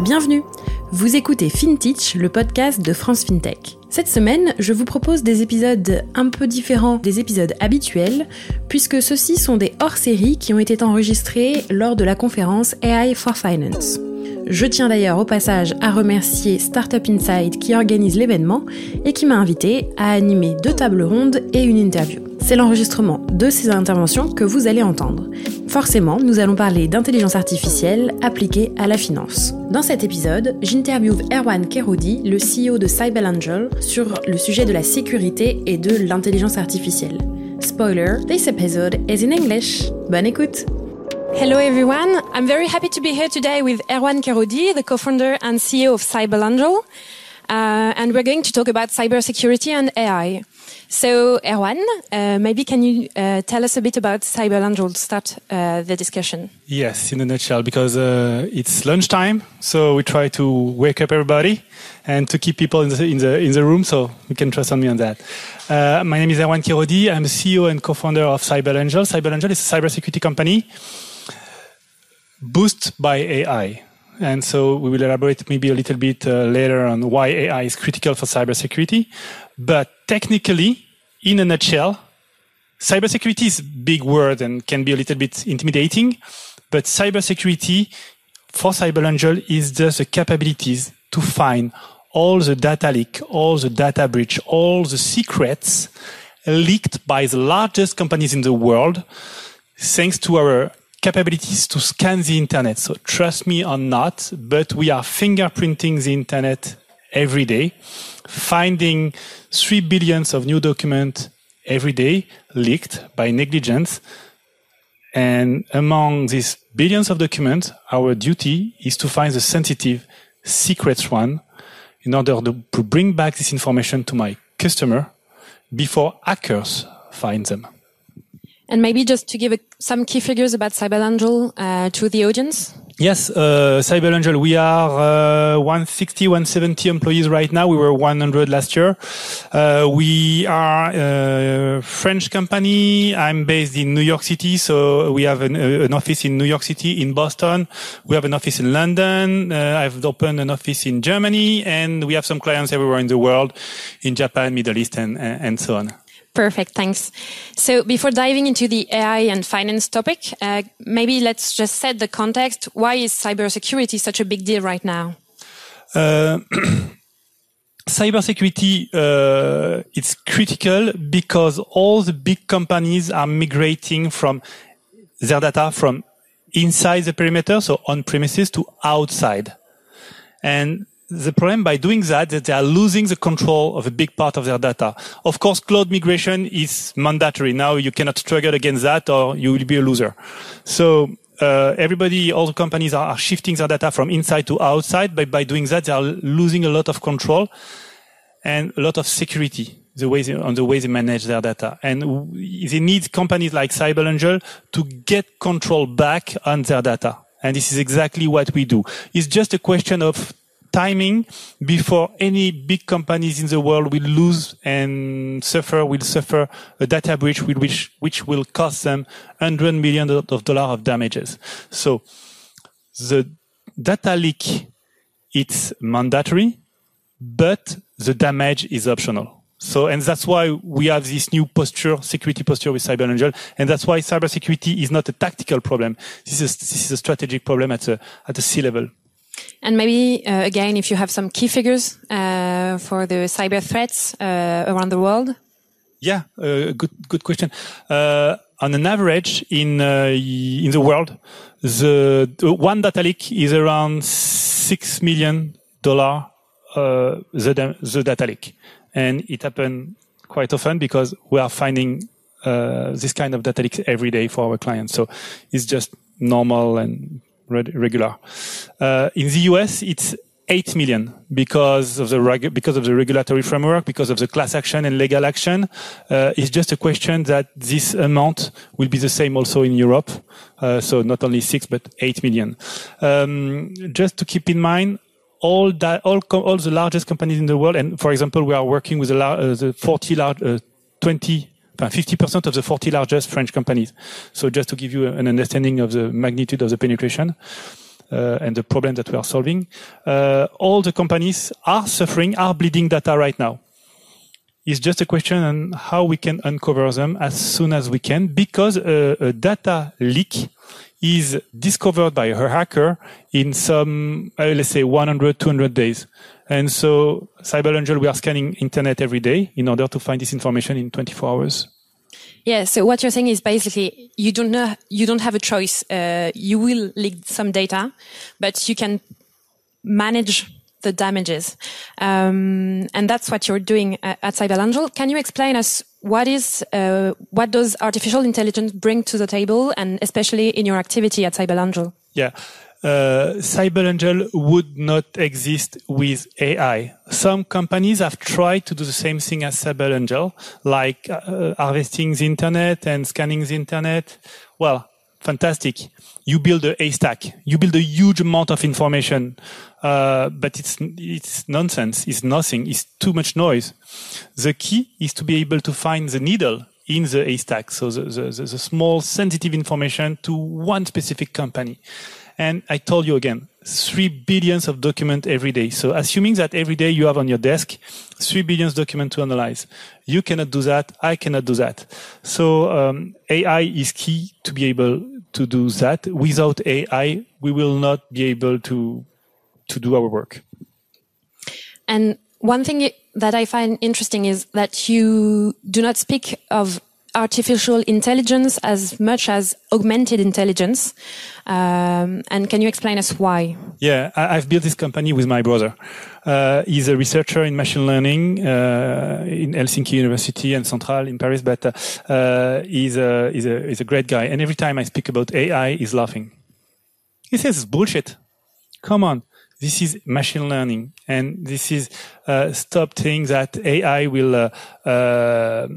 Bienvenue Vous écoutez FinTech, le podcast de France FinTech. Cette semaine, je vous propose des épisodes un peu différents des épisodes habituels, puisque ceux-ci sont des hors-séries qui ont été enregistrés lors de la conférence AI for Finance. Je tiens d'ailleurs au passage à remercier Startup Inside qui organise l'événement et qui m'a invité à animer deux tables rondes et une interview. C'est l'enregistrement de ces interventions que vous allez entendre. Forcément, nous allons parler d'intelligence artificielle appliquée à la finance. Dans cet épisode, j'interviewe Erwan Kerodi, le CEO de Cyberangel, sur le sujet de la sécurité et de l'intelligence artificielle. Spoiler, this episode is in English. Bonne écoute! Hello everyone, I'm very happy to be here today with Erwan Kerodi, the co-founder and CEO of Cyberangel. Uh, and we're going to talk about cybersecurity and AI. So, Erwan, uh, maybe can you uh, tell us a bit about CybelAngel to start uh, the discussion? Yes, in a nutshell, because uh, it's lunchtime, so we try to wake up everybody and to keep people in the in the in the room, so you can trust on me on that. Uh, my name is Erwan Keraudy. I'm CEO and co-founder of CybelAngel. CybelAngel is a cybersecurity company boosted by AI. And so we will elaborate maybe a little bit uh, later on why AI is critical for cybersecurity. But technically, in a nutshell, cybersecurity is a big word and can be a little bit intimidating. But cybersecurity for CybelAngel is just the capabilities to find all the data leak, all the data breach, all the secrets leaked by the largest companies in the world, thanks to our capabilities to scan the internet. So trust me or not, but we are fingerprinting the internet every day, finding three billions of new documents every day leaked by negligence. And among these billions of documents, our duty is to find the sensitive, secret one in order to bring back this information to my customer before hackers find them. And maybe just to give a, some key figures about CybelAngel uh, to the audience. Yes, uh, CybelAngel, we are uh, 160, 170 employees right now. We were 100 last year. Uh, we are a French company. I'm based in New York City, so we have an, uh, an office in New York City, in Boston. We have an office in London. Uh, I've opened an office in Germany, and we have some clients everywhere in the world, in Japan, Middle East, and, and so on. Perfect, thanks. So before diving into the AI and finance topic, uh, maybe let's just set the context. Why is cybersecurity such a big deal right now? Uh, cybersecurity uh, it's critical because all the big companies are migrating from their data from inside the perimeter, so on premises, to outside. And the problem by doing that that they are losing the control of a big part of their data. Of course, cloud migration is mandatory. Now you cannot struggle against that or you will be a loser. So uh, everybody, all the companies are, are, shifting their data from inside to outside. But by doing that, they are losing a lot of control and a lot of security the way they, on the way they manage their data. And they need companies like CybelAngel to get control back on their data. And this is exactly what we do. It's just a question of timing before any big companies in the world will lose and suffer, will suffer a data breach which, which will cost them 100 million of dollars of damages. So the data leak, it's mandatory, but the damage is optional. So, and that's why we have this new posture, security posture with Cyber CybelAngel. And that's why cybersecurity is not a tactical problem. This is, this is a strategic problem at the, at the C level. And maybe uh, again, if you have some key figures uh, for the cyber threats uh, around the world. Yeah, uh, good good question. Uh, on an average in uh, in the world, the, one data leak is around six million dollar the the data leak, and it happens quite often because we are finding this kind of data leaks every day for our clients. So it's just normal and regular. Uh, in the US, it's 8 million because of the regu- because of the regulatory framework, because of the class action and legal action. Uh, it's just a question that this amount will be the same also in Europe. Uh, so not only six, but 8 million. Um, just to keep in mind, all that, all, all the largest companies in the world, and for example, we are working with the, uh, the 40 large, uh, 20 50% of the 40 largest French companies. So just to give you an understanding of the magnitude of the penetration. uh, and the problem that we are solving. Uh, all the companies are suffering, are bleeding data right now. It's just a question on how we can uncover them as soon as we can because a, a data leak is discovered by a hacker in some, uh, let's say 100, 200 days. And so CybelAngel, we are scanning internet every day in order to find this information in 24 hours. Yeah. So what you're saying is basically you don't know, you don't have a choice. Uh, you will leak some data, but you can manage the damages. Um, and that's what you're doing at, at Cyber Can you explain us what is, uh, what does artificial intelligence bring to the table and especially in your activity at CybelAngel? Yeah uh, CybelAngel would not exist with AI. Some companies have tried to do the same thing as CybelAngel, like uh, harvesting the internet and scanning the internet. Well, fantastic. You build a haystack. You build a huge amount of information, uh, but it's it's nonsense. It's nothing. It's too much noise. The key is to be able to find the needle in the haystack, so the, the, the small sensitive information to one specific company. And I told you again, three billions of documents every day. So assuming that every day you have on your desk three billions documents to analyze, you cannot do that. I cannot do that. So um, AI is key to be able to do that. Without AI, we will not be able to to do our work. And one thing that I find interesting is that you do not speak of artificial intelligence as much as augmented intelligence. Um, and can you explain us why? Yeah, I, have built this company with my brother. Uh, he's a researcher in machine learning uh, in Helsinki University and Central in Paris, but uh, he's, a, he's, a, he's a great guy. And every time I speak about AI, he's laughing. He says bullshit. Come on. This is machine learning, and this is uh, stop saying that AI will uh, uh,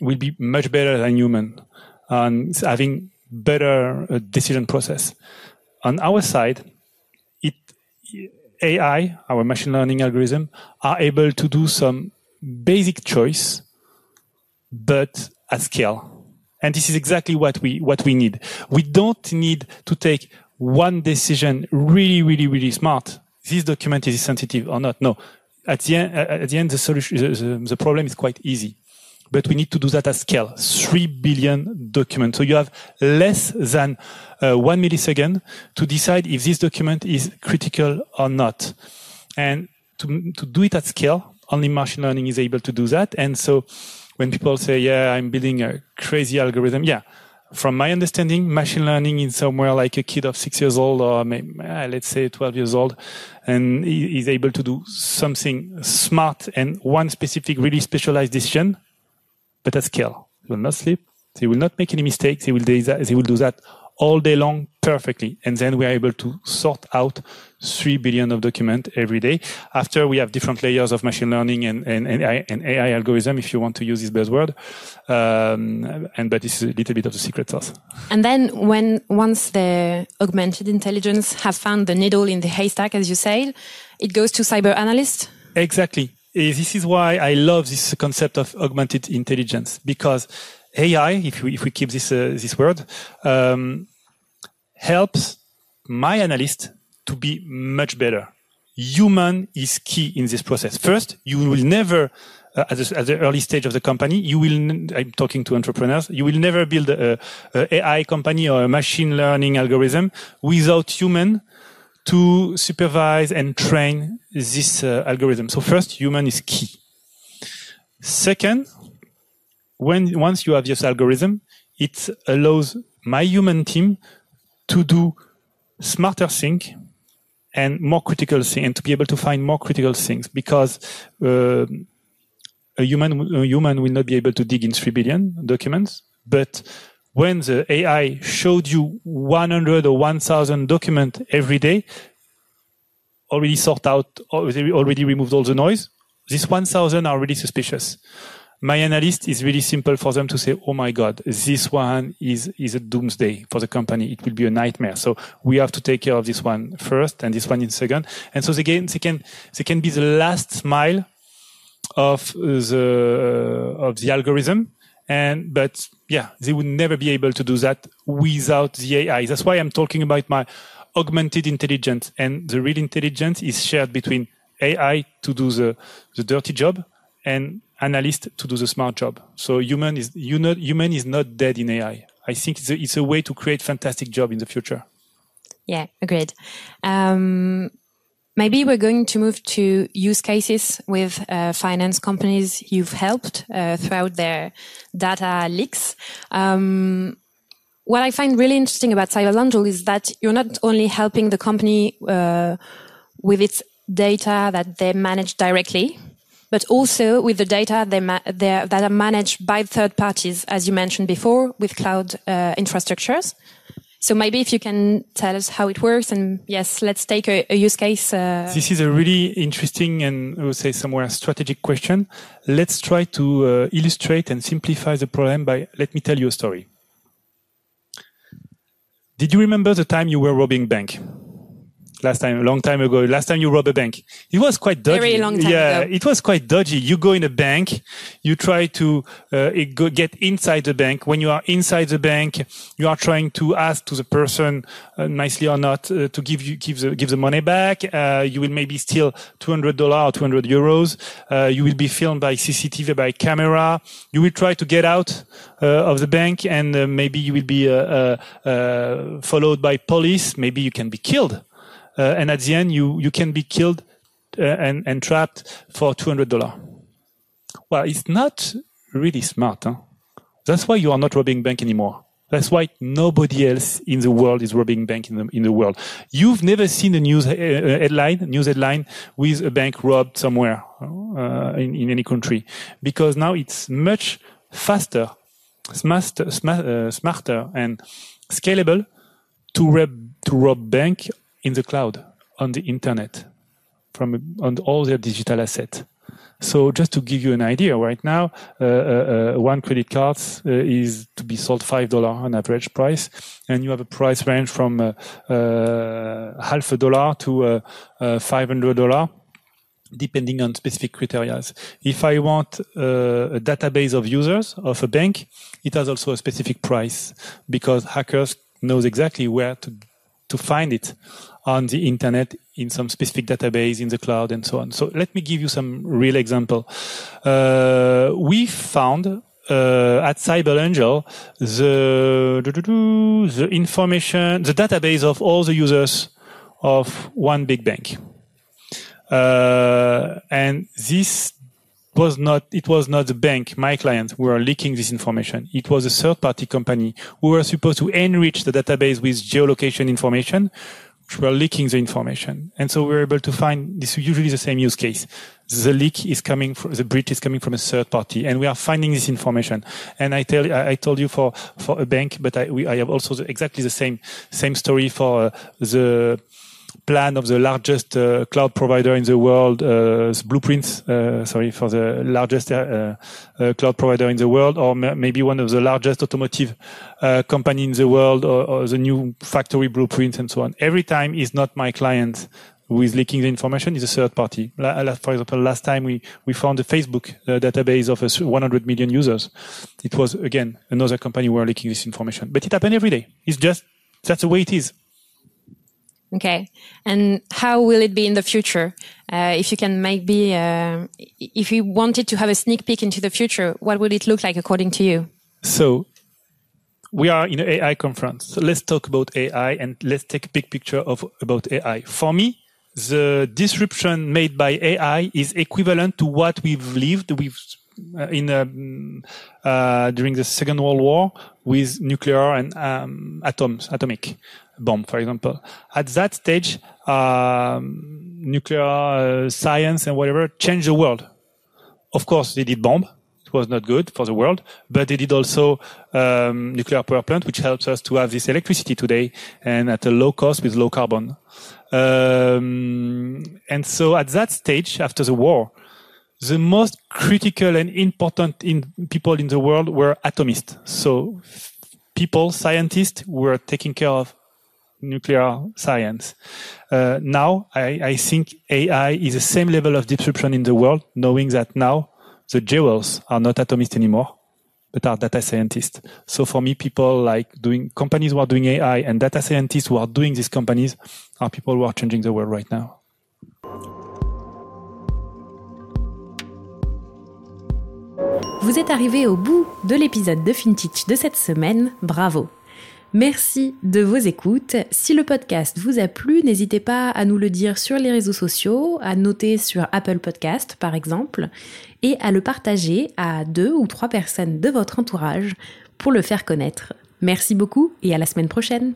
will be much better than human and having better decision process. On our side, AI, our machine learning algorithm, are able to do some basic choice, but at scale. And this is exactly what we what we need. We don't need to take one decision really, really, really smart. This document is sensitive or not. No. At the end, at the end, the solution, the, the problem is quite easy but we need to do that at scale. Three billion documents. So you have less than uh, one millisecond to decide if this document is critical or not. And to, to do it at scale, only machine learning is able to do that. And so when people say, yeah, I'm building a crazy algorithm, yeah, from my understanding, machine learning is somewhere like a kid of six years old or maybe, uh, let's say 12 years old and is able to do something smart and one specific really specialized decision but at scale. They will not sleep. They will not make any mistakes. They will do that, they will do that all day long perfectly. And then we are able to sort out 3 billion of document every day. After we have different layers of machine learning and, and, and, AI, and AI algorithm, if you want to use this buzzword. Um, and, but this is a little bit of the secret sauce. And then when, once the augmented intelligence have found the needle in the haystack, as you say, it goes to cyber analyst? Exactly. This is why I love this concept of augmented intelligence because AI, if we, if we keep this, uh, this word, um, helps my analyst to be much better. Human is key in this process. First, you will never, uh, at, the, at, the, early stage of the company, you will, I'm talking to entrepreneurs, you will never build a, a AI company or a machine learning algorithm without human to supervise and train this uh, algorithm. So first, human is key. Second, when once you have this algorithm, it allows my human team to do smarter things and more critical things, and to be able to find more critical things because uh, a human a human will not be able to dig in three billion documents, but when the AI showed you 100 or 1000 documents every day, already sort out, already removed all the noise, these 1000 are really suspicious. My analyst is really simple for them to say, oh my God, this one is, is a doomsday for the company. It will be a nightmare. So we have to take care of this one first and this one in second. And so they can, they can, they can be the last mile of the, of the algorithm and, but yeah, they would never be able to do that without the AI. That's why I'm talking about my augmented intelligence, and the real intelligence is shared between AI to do the, the dirty job and analyst to do the smart job. So human is you know, human is not dead in AI. I think it's a, it's a way to create fantastic job in the future. Yeah, agreed. Um, maybe we're going to move to use cases with uh, finance companies you've helped uh, throughout their data leaks. Um, what I find really interesting about Cyber is that you're not only helping the company uh, with its data that they manage directly, but also with the data they that are managed by third parties, as you mentioned before, with cloud uh, infrastructures. So maybe if you can tell us how it works, and yes, let's take a, a use case. Uh... This is a really interesting and I would say somewhere strategic question. Let's try to uh, illustrate and simplify the problem by let me tell you a story. Did you remember the time you were robbing bank? Last time, a long time ago, last time you robbed a bank. It was quite dodgy. Very long time yeah, ago. it was quite dodgy. You go in a bank, you try to uh, go, get inside the bank. When you are inside the bank, you are trying to ask to the person, uh, nicely or not, uh, to give you give the give the money back. Uh, you will maybe steal two hundred dollars or two hundred euros. Uh, you will be filmed by CCTV by camera. You will try to get out uh, of the bank, and maybe you will be followed by police. Maybe you can be killed and at the end you you can be killed uh, and and trapped for two hundred dollar. Well, it's not really smart. Huh? That's why you are not robbing bank anymore. That's why nobody else in the world is robbing bank in the in the world. You've never seen a news uh, headline, news headline with a bank robbed somewhere uh, in in any country, because now it's much faster, smarter, uh, smarter and scalable to rob to rob bank in the cloud, on the internet, from on all their digital assets. So just to give you an idea, right now, uh, uh, uh one credit card uh, is to be sold five dollar on average price, and you have a price range from uh, uh, half a dollar to five hundred dollar, depending on specific criteria. If I want a database of users of a bank, it has also a specific price because hackers knows exactly where to to find it on the internet in some specific database in the cloud and so on. So let me give you some real example. Uh, we found uh, at CybelAngel the the information, the database of all the users of one big bank, uh, and this was not it was not the bank, my client, who were leaking this information. It was a third party company who were supposed to enrich the database with geolocation information, which were leaking the information. And so we were able to find this usually the same use case. The leak is coming from, the breach is coming from a third party and we are finding this information. And I tell, I told you for, for a bank, but I, we, I have also the, exactly the same, same story for uh, the, plan of the largest uh, cloud provider in the world, uh, blueprints, uh, sorry, for the largest uh, uh, cloud provider in the world, or maybe one of the largest automotive uh, company in the world, or, or, the new factory blueprints and so on. Every time is not my client who is leaking the information is a third party. For example, last time we, we found a Facebook database of 100 million users. It was, again, another company who were leaking this information. But it happened every day. It's just, that's the way it is. Okay. And how will it be in the future? Uh, if you can maybe, uh, if you wanted to have a sneak peek into the future, what would it look like according to you? So we are in an AI conference. So let's talk about AI and let's take a big picture of about AI. For me, the disruption made by AI is equivalent to what we've lived with uh, in um, uh, during the Second World War with nuclear and um, atoms, atomic bomb, for example. At that stage, um, nuclear uh, science and whatever changed the world. Of course, they did bomb. It was not good for the world, but they did also um, nuclear power plant, which helps us to have this electricity today and at a low cost with low carbon. Um, and so at that stage, after the war, the most critical and important in people in the world were atomists. So people, scientists, were taking care of nuclear science. Uh, now, I, I, think AI is the same level of disruption in the world, knowing that now the jewels are not atomists anymore, but are data scientists. So for me, people like doing companies who are doing AI and data scientists who are doing these companies are people who are changing the world right now. Vous êtes arrivé au bout de l'épisode de FinTech de cette semaine. Bravo! Merci de vos écoutes. Si le podcast vous a plu, n'hésitez pas à nous le dire sur les réseaux sociaux, à noter sur Apple Podcast par exemple, et à le partager à deux ou trois personnes de votre entourage pour le faire connaître. Merci beaucoup et à la semaine prochaine.